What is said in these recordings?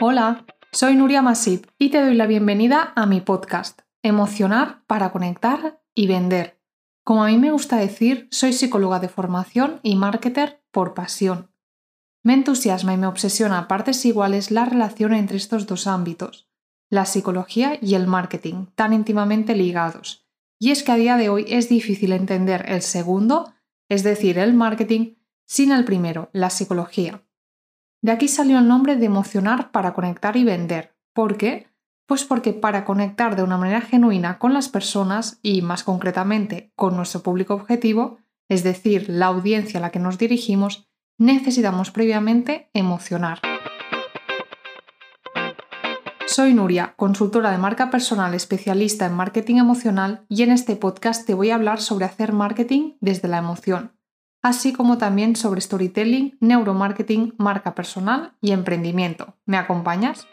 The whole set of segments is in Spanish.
Hola, soy Nuria Masip y te doy la bienvenida a mi podcast, Emocionar para conectar y vender. Como a mí me gusta decir, soy psicóloga de formación y marketer por pasión. Me entusiasma y me obsesiona a partes iguales la relación entre estos dos ámbitos, la psicología y el marketing, tan íntimamente ligados. Y es que a día de hoy es difícil entender el segundo, es decir, el marketing, sin el primero, la psicología. De aquí salió el nombre de emocionar para conectar y vender. ¿Por qué? Pues porque para conectar de una manera genuina con las personas y más concretamente con nuestro público objetivo, es decir, la audiencia a la que nos dirigimos, necesitamos previamente emocionar. Soy Nuria, consultora de marca personal especialista en marketing emocional y en este podcast te voy a hablar sobre hacer marketing desde la emoción así como también sobre storytelling, neuromarketing, marca personal y emprendimiento. ¿Me acompañas?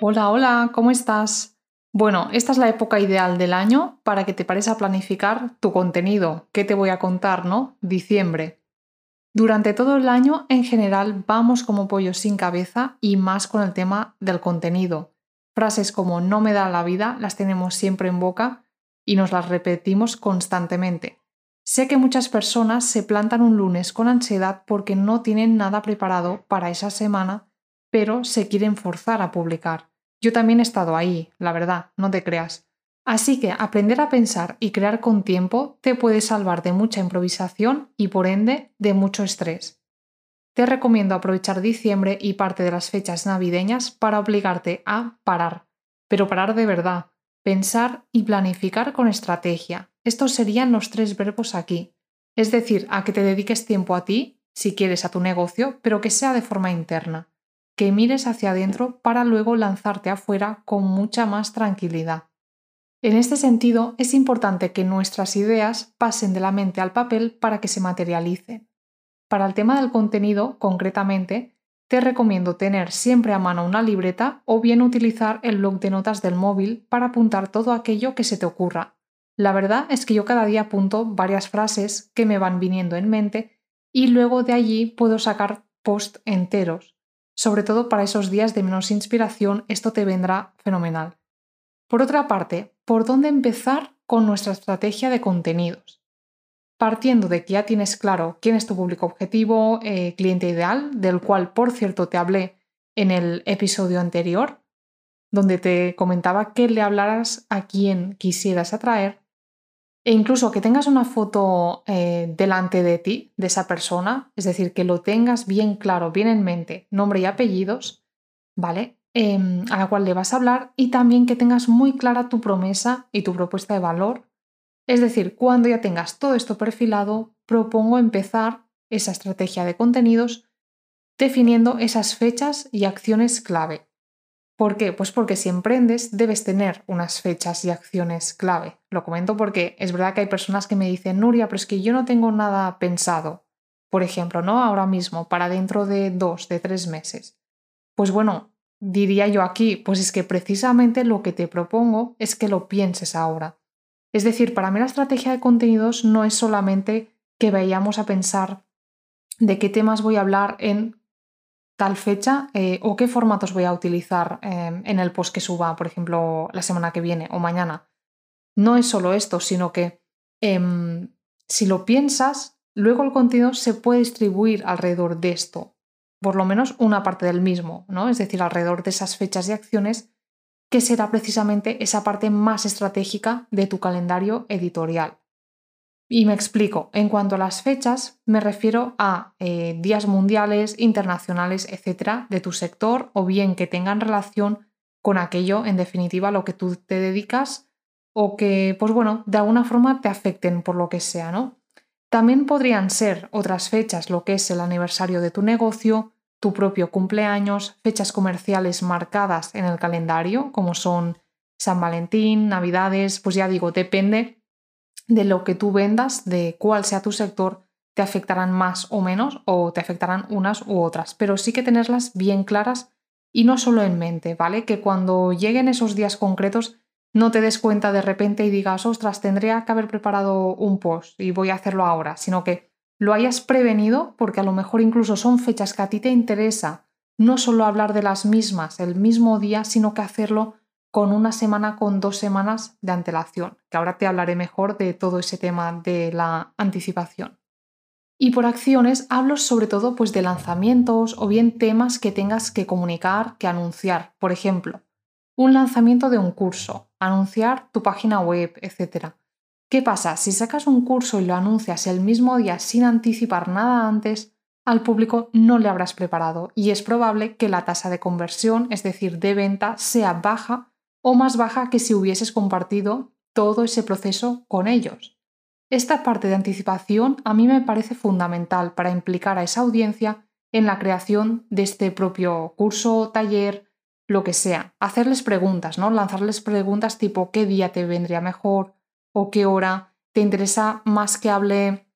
Hola, hola, ¿cómo estás? Bueno, esta es la época ideal del año para que te pares a planificar tu contenido. ¿Qué te voy a contar, no? Diciembre. Durante todo el año, en general, vamos como pollos sin cabeza y más con el tema del contenido. Frases como no me da la vida las tenemos siempre en boca y nos las repetimos constantemente. Sé que muchas personas se plantan un lunes con ansiedad porque no tienen nada preparado para esa semana, pero se quieren forzar a publicar. Yo también he estado ahí, la verdad, no te creas. Así que aprender a pensar y crear con tiempo te puede salvar de mucha improvisación y por ende de mucho estrés te recomiendo aprovechar diciembre y parte de las fechas navideñas para obligarte a parar, pero parar de verdad, pensar y planificar con estrategia. Estos serían los tres verbos aquí. Es decir, a que te dediques tiempo a ti, si quieres a tu negocio, pero que sea de forma interna, que mires hacia adentro para luego lanzarte afuera con mucha más tranquilidad. En este sentido, es importante que nuestras ideas pasen de la mente al papel para que se materialicen. Para el tema del contenido, concretamente, te recomiendo tener siempre a mano una libreta o bien utilizar el blog de notas del móvil para apuntar todo aquello que se te ocurra. La verdad es que yo cada día apunto varias frases que me van viniendo en mente y luego de allí puedo sacar post enteros. Sobre todo para esos días de menos inspiración, esto te vendrá fenomenal. Por otra parte, ¿por dónde empezar con nuestra estrategia de contenidos? Partiendo de que ya tienes claro quién es tu público objetivo, eh, cliente ideal, del cual, por cierto, te hablé en el episodio anterior, donde te comentaba que le hablaras a quien quisieras atraer, e incluso que tengas una foto eh, delante de ti, de esa persona, es decir, que lo tengas bien claro, bien en mente, nombre y apellidos, ¿vale? Em, a la cual le vas a hablar y también que tengas muy clara tu promesa y tu propuesta de valor es decir, cuando ya tengas todo esto perfilado, propongo empezar esa estrategia de contenidos definiendo esas fechas y acciones clave. ¿Por qué? Pues porque si emprendes debes tener unas fechas y acciones clave. Lo comento porque es verdad que hay personas que me dicen, Nuria, pero es que yo no tengo nada pensado. Por ejemplo, ¿no? Ahora mismo, para dentro de dos, de tres meses. Pues bueno, diría yo aquí, pues es que precisamente lo que te propongo es que lo pienses ahora. Es decir, para mí la estrategia de contenidos no es solamente que vayamos a pensar de qué temas voy a hablar en tal fecha eh, o qué formatos voy a utilizar en el post que suba, por ejemplo, la semana que viene o mañana. No es solo esto, sino que em, si lo piensas, luego el contenido se puede distribuir alrededor de esto, por lo menos una parte del mismo, ¿no? Es decir, alrededor de esas fechas y acciones que será precisamente esa parte más estratégica de tu calendario editorial. Y me explico, en cuanto a las fechas, me refiero a eh, días mundiales, internacionales, etcétera, de tu sector o bien que tengan relación con aquello, en definitiva, a lo que tú te dedicas o que, pues bueno, de alguna forma te afecten por lo que sea, ¿no? También podrían ser otras fechas, lo que es el aniversario de tu negocio, tu propio cumpleaños, fechas comerciales marcadas en el calendario, como son San Valentín, Navidades, pues ya digo, depende de lo que tú vendas, de cuál sea tu sector, te afectarán más o menos o te afectarán unas u otras, pero sí que tenerlas bien claras y no solo en mente, ¿vale? Que cuando lleguen esos días concretos no te des cuenta de repente y digas, ostras, tendría que haber preparado un post y voy a hacerlo ahora, sino que lo hayas prevenido porque a lo mejor incluso son fechas que a ti te interesa no solo hablar de las mismas el mismo día, sino que hacerlo con una semana, con dos semanas de antelación, que ahora te hablaré mejor de todo ese tema de la anticipación. Y por acciones hablo sobre todo pues de lanzamientos o bien temas que tengas que comunicar, que anunciar. Por ejemplo, un lanzamiento de un curso, anunciar tu página web, etc. ¿Qué pasa? Si sacas un curso y lo anuncias el mismo día sin anticipar nada antes, al público no le habrás preparado y es probable que la tasa de conversión, es decir, de venta, sea baja o más baja que si hubieses compartido todo ese proceso con ellos. Esta parte de anticipación a mí me parece fundamental para implicar a esa audiencia en la creación de este propio curso, taller, lo que sea. Hacerles preguntas, ¿no? Lanzarles preguntas tipo qué día te vendría mejor o qué hora te interesa más que hable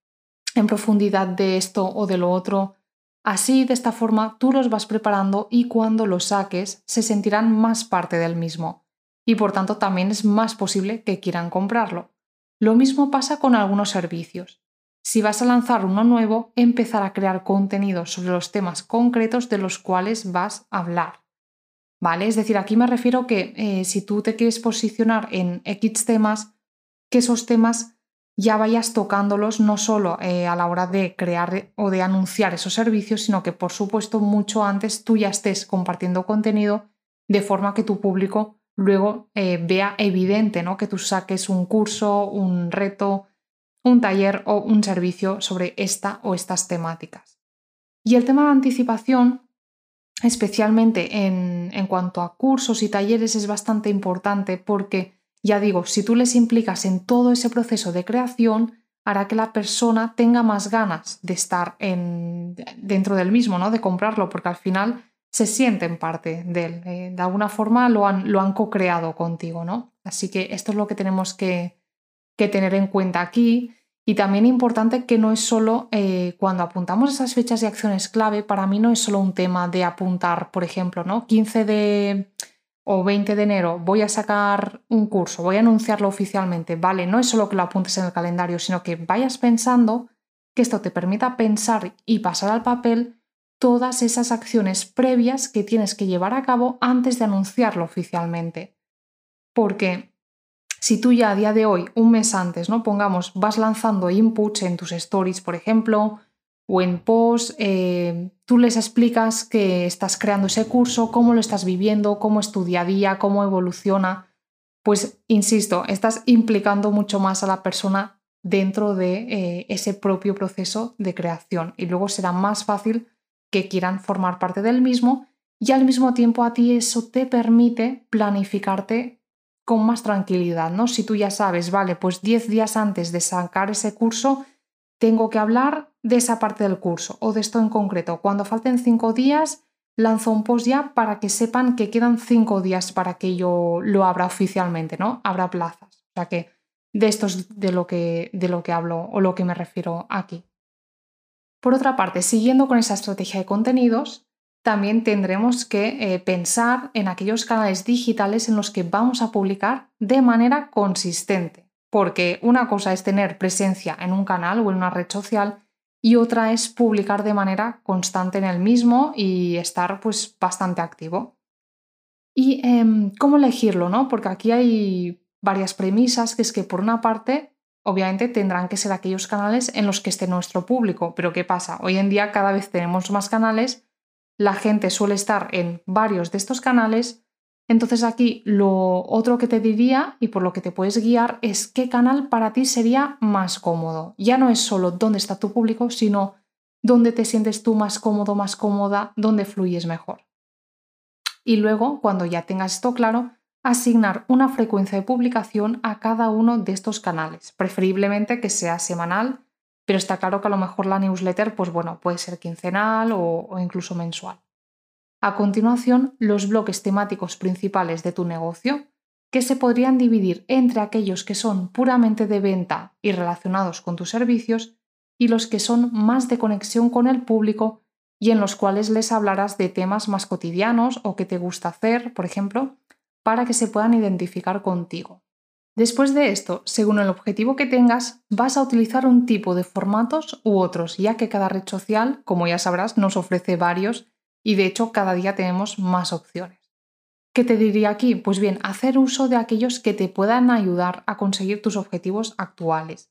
en profundidad de esto o de lo otro. Así, de esta forma, tú los vas preparando y cuando los saques se sentirán más parte del mismo y por tanto también es más posible que quieran comprarlo. Lo mismo pasa con algunos servicios. Si vas a lanzar uno nuevo, empezar a crear contenido sobre los temas concretos de los cuales vas a hablar. ¿Vale? Es decir, aquí me refiero que eh, si tú te quieres posicionar en X temas, que esos temas ya vayas tocándolos no solo eh, a la hora de crear o de anunciar esos servicios, sino que por supuesto mucho antes tú ya estés compartiendo contenido de forma que tu público luego eh, vea evidente ¿no? que tú saques un curso, un reto, un taller o un servicio sobre esta o estas temáticas. Y el tema de anticipación, especialmente en, en cuanto a cursos y talleres, es bastante importante porque ya digo, si tú les implicas en todo ese proceso de creación, hará que la persona tenga más ganas de estar en, dentro del mismo, ¿no? de comprarlo, porque al final se sienten parte de él. Eh, de alguna forma lo han, lo han co-creado contigo. ¿no? Así que esto es lo que tenemos que, que tener en cuenta aquí. Y también importante que no es solo eh, cuando apuntamos esas fechas y acciones clave, para mí no es solo un tema de apuntar, por ejemplo, ¿no? 15 de o 20 de enero voy a sacar un curso, voy a anunciarlo oficialmente, vale, no es solo que lo apuntes en el calendario, sino que vayas pensando que esto te permita pensar y pasar al papel todas esas acciones previas que tienes que llevar a cabo antes de anunciarlo oficialmente. Porque si tú ya a día de hoy, un mes antes, ¿no? Pongamos, vas lanzando inputs en tus stories, por ejemplo, o en post, eh, tú les explicas que estás creando ese curso, cómo lo estás viviendo, cómo es tu día a día, cómo evoluciona. Pues, insisto, estás implicando mucho más a la persona dentro de eh, ese propio proceso de creación y luego será más fácil que quieran formar parte del mismo y al mismo tiempo a ti eso te permite planificarte con más tranquilidad, ¿no? Si tú ya sabes, vale, pues 10 días antes de sacar ese curso tengo que hablar de esa parte del curso o de esto en concreto. Cuando falten cinco días, lanzo un post ya para que sepan que quedan cinco días para que yo lo abra oficialmente, ¿no? Habrá plazas. O sea que de esto es de lo que, de lo que hablo o lo que me refiero aquí. Por otra parte, siguiendo con esa estrategia de contenidos, también tendremos que eh, pensar en aquellos canales digitales en los que vamos a publicar de manera consistente porque una cosa es tener presencia en un canal o en una red social y otra es publicar de manera constante en el mismo y estar pues bastante activo. ¿Y em, cómo elegirlo? ¿no? Porque aquí hay varias premisas, que es que por una parte, obviamente tendrán que ser aquellos canales en los que esté nuestro público, pero ¿qué pasa? Hoy en día cada vez tenemos más canales, la gente suele estar en varios de estos canales, entonces aquí lo otro que te diría y por lo que te puedes guiar es qué canal para ti sería más cómodo. Ya no es solo dónde está tu público, sino dónde te sientes tú más cómodo, más cómoda, dónde fluyes mejor. Y luego, cuando ya tengas esto claro, asignar una frecuencia de publicación a cada uno de estos canales, preferiblemente que sea semanal, pero está claro que a lo mejor la newsletter, pues bueno, puede ser quincenal o, o incluso mensual. A continuación, los bloques temáticos principales de tu negocio, que se podrían dividir entre aquellos que son puramente de venta y relacionados con tus servicios y los que son más de conexión con el público y en los cuales les hablarás de temas más cotidianos o que te gusta hacer, por ejemplo, para que se puedan identificar contigo. Después de esto, según el objetivo que tengas, vas a utilizar un tipo de formatos u otros, ya que cada red social, como ya sabrás, nos ofrece varios y de hecho cada día tenemos más opciones. ¿Qué te diría aquí? Pues bien, hacer uso de aquellos que te puedan ayudar a conseguir tus objetivos actuales.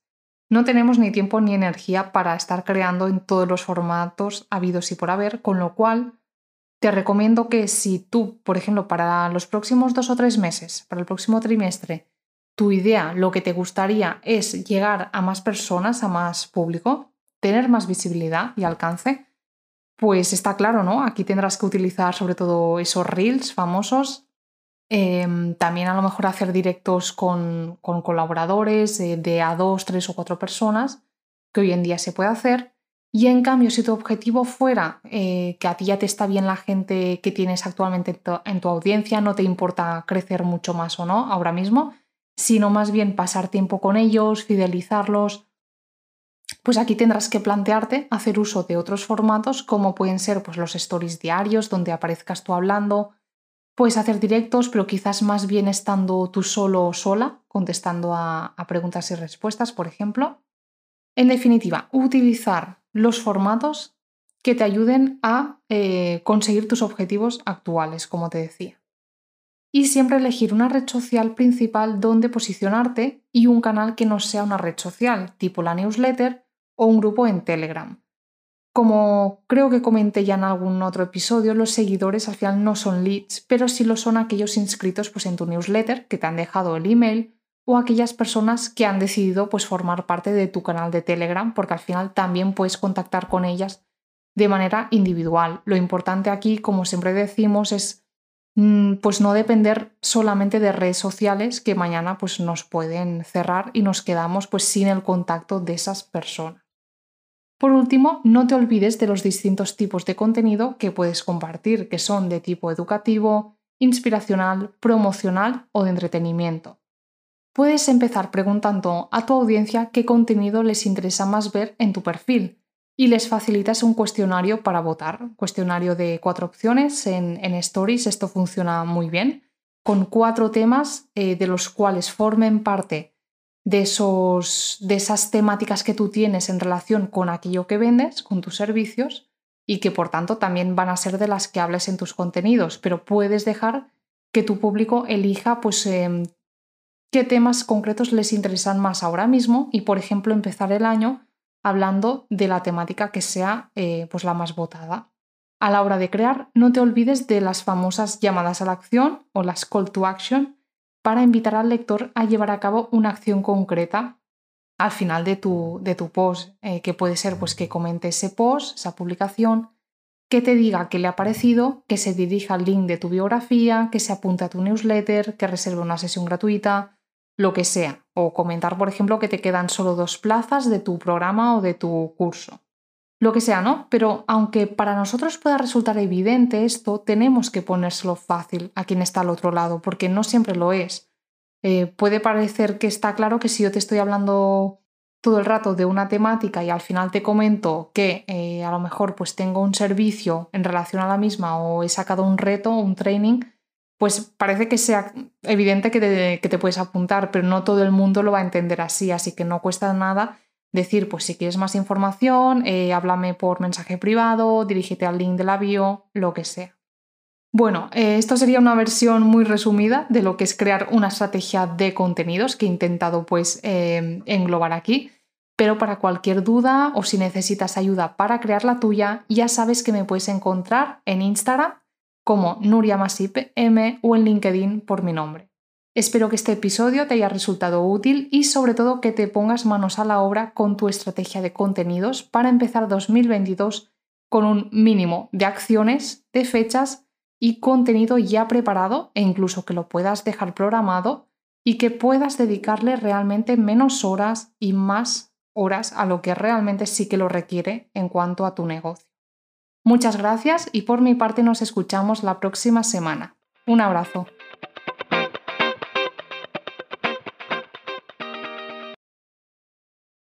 No tenemos ni tiempo ni energía para estar creando en todos los formatos habidos y por haber, con lo cual te recomiendo que si tú, por ejemplo, para los próximos dos o tres meses, para el próximo trimestre, tu idea, lo que te gustaría es llegar a más personas, a más público, tener más visibilidad y alcance, pues está claro, ¿no? Aquí tendrás que utilizar sobre todo esos reels famosos. Em, también a lo mejor hacer directos con, colaboradores de a dos, tres o cuatro personas, que hoy en día se puede hacer. Y en cambio, si tu objetivo fuera eh, que a ti ya te está bien la gente que tienes actualmente en tu audiencia, no te importa crecer mucho más o no ahora mismo, sino más bien pasar tiempo con ellos, fidelizarlos, pues aquí tendrás que plantearte hacer uso de otros formatos como pueden ser pues, los stories diarios donde aparezcas tú hablando, puedes hacer directos pero quizás más bien estando tú solo o sola contestando a, preguntas y respuestas, por ejemplo. En definitiva, utilizar los formatos que te ayuden a eh, conseguir tus objetivos actuales, como te decía y siempre elegir una red social principal donde posicionarte y un canal que no sea una red social, tipo la newsletter o un grupo en Telegram. Como creo que comenté ya en algún otro episodio, los seguidores al final no son leads, pero sí lo son aquellos inscritos pues, en tu newsletter que te han dejado el email o aquellas personas que han decidido pues, formar parte de tu canal de Telegram, porque al final también puedes contactar con ellas de manera individual. Lo importante aquí, como siempre decimos, es Mm, pues no depender solamente de redes sociales que mañana pues nos pueden cerrar y nos quedamos pues sin el contacto de esas personas. Por último, no te olvides de los distintos tipos de contenido que puedes compartir, que son de tipo educativo, inspiracional, promocional o de entretenimiento. Puedes empezar preguntando a tu audiencia qué contenido les interesa más ver en tu perfil y les facilitas un cuestionario para votar. Cuestionario de cuatro opciones en, Stories, esto funciona muy bien, con cuatro temas eh, de los cuales formen parte de, esos, de esas temáticas que tú tienes en relación con aquello que vendes, con tus servicios, y que por tanto también van a ser de las que hables en tus contenidos, pero puedes dejar que tu público elija pues, em, qué temas concretos les interesan más ahora mismo y, por ejemplo, empezar el año hablando de la temática que sea eh, pues la más votada. A la hora de crear, no te olvides de las famosas llamadas a la acción o las call to action para invitar al lector a llevar a cabo una acción concreta al final de tu, de tu post, eh, que puede ser pues, que comente ese post, esa publicación, que te diga qué le ha parecido, que se dirija al link de tu biografía, que se apunte a tu newsletter, que reserve una sesión gratuita, lo que sea. O comentar, por ejemplo, que te quedan solo dos plazas de tu programa o de tu curso. Lo que sea, ¿no? Pero aunque para nosotros pueda resultar evidente esto, tenemos que ponérselo fácil a quien está al otro lado, porque no siempre lo es. Eh, puede parecer que está claro que si yo te estoy hablando todo el rato de una temática y al final te comento que eh, a lo mejor pues tengo un servicio en relación a la misma o he sacado un reto, un training, pues parece que sea evidente que te, puedes apuntar, pero no todo el mundo lo va a entender así, así que no cuesta nada decir, pues si quieres más información, eh, háblame por mensaje privado, dirígete al link de la bio, lo que sea. Bueno, eh, esto sería una versión muy resumida de lo que es crear una estrategia de contenidos que he intentado pues eh, englobar aquí. Pero para cualquier duda o si necesitas ayuda para crear la tuya, ya sabes que me puedes encontrar en Instagram como Nuria Masip M o en LinkedIn por mi nombre. Espero que este episodio te haya resultado útil y sobre todo que te pongas manos a la obra con tu estrategia de contenidos para empezar 2022 con un mínimo de acciones, de fechas y contenido ya preparado e incluso que lo puedas dejar programado y que puedas dedicarle realmente menos horas y más horas a lo que realmente sí que lo requiere en cuanto a tu negocio. Muchas gracias y por mi parte nos escuchamos la próxima semana. Un abrazo.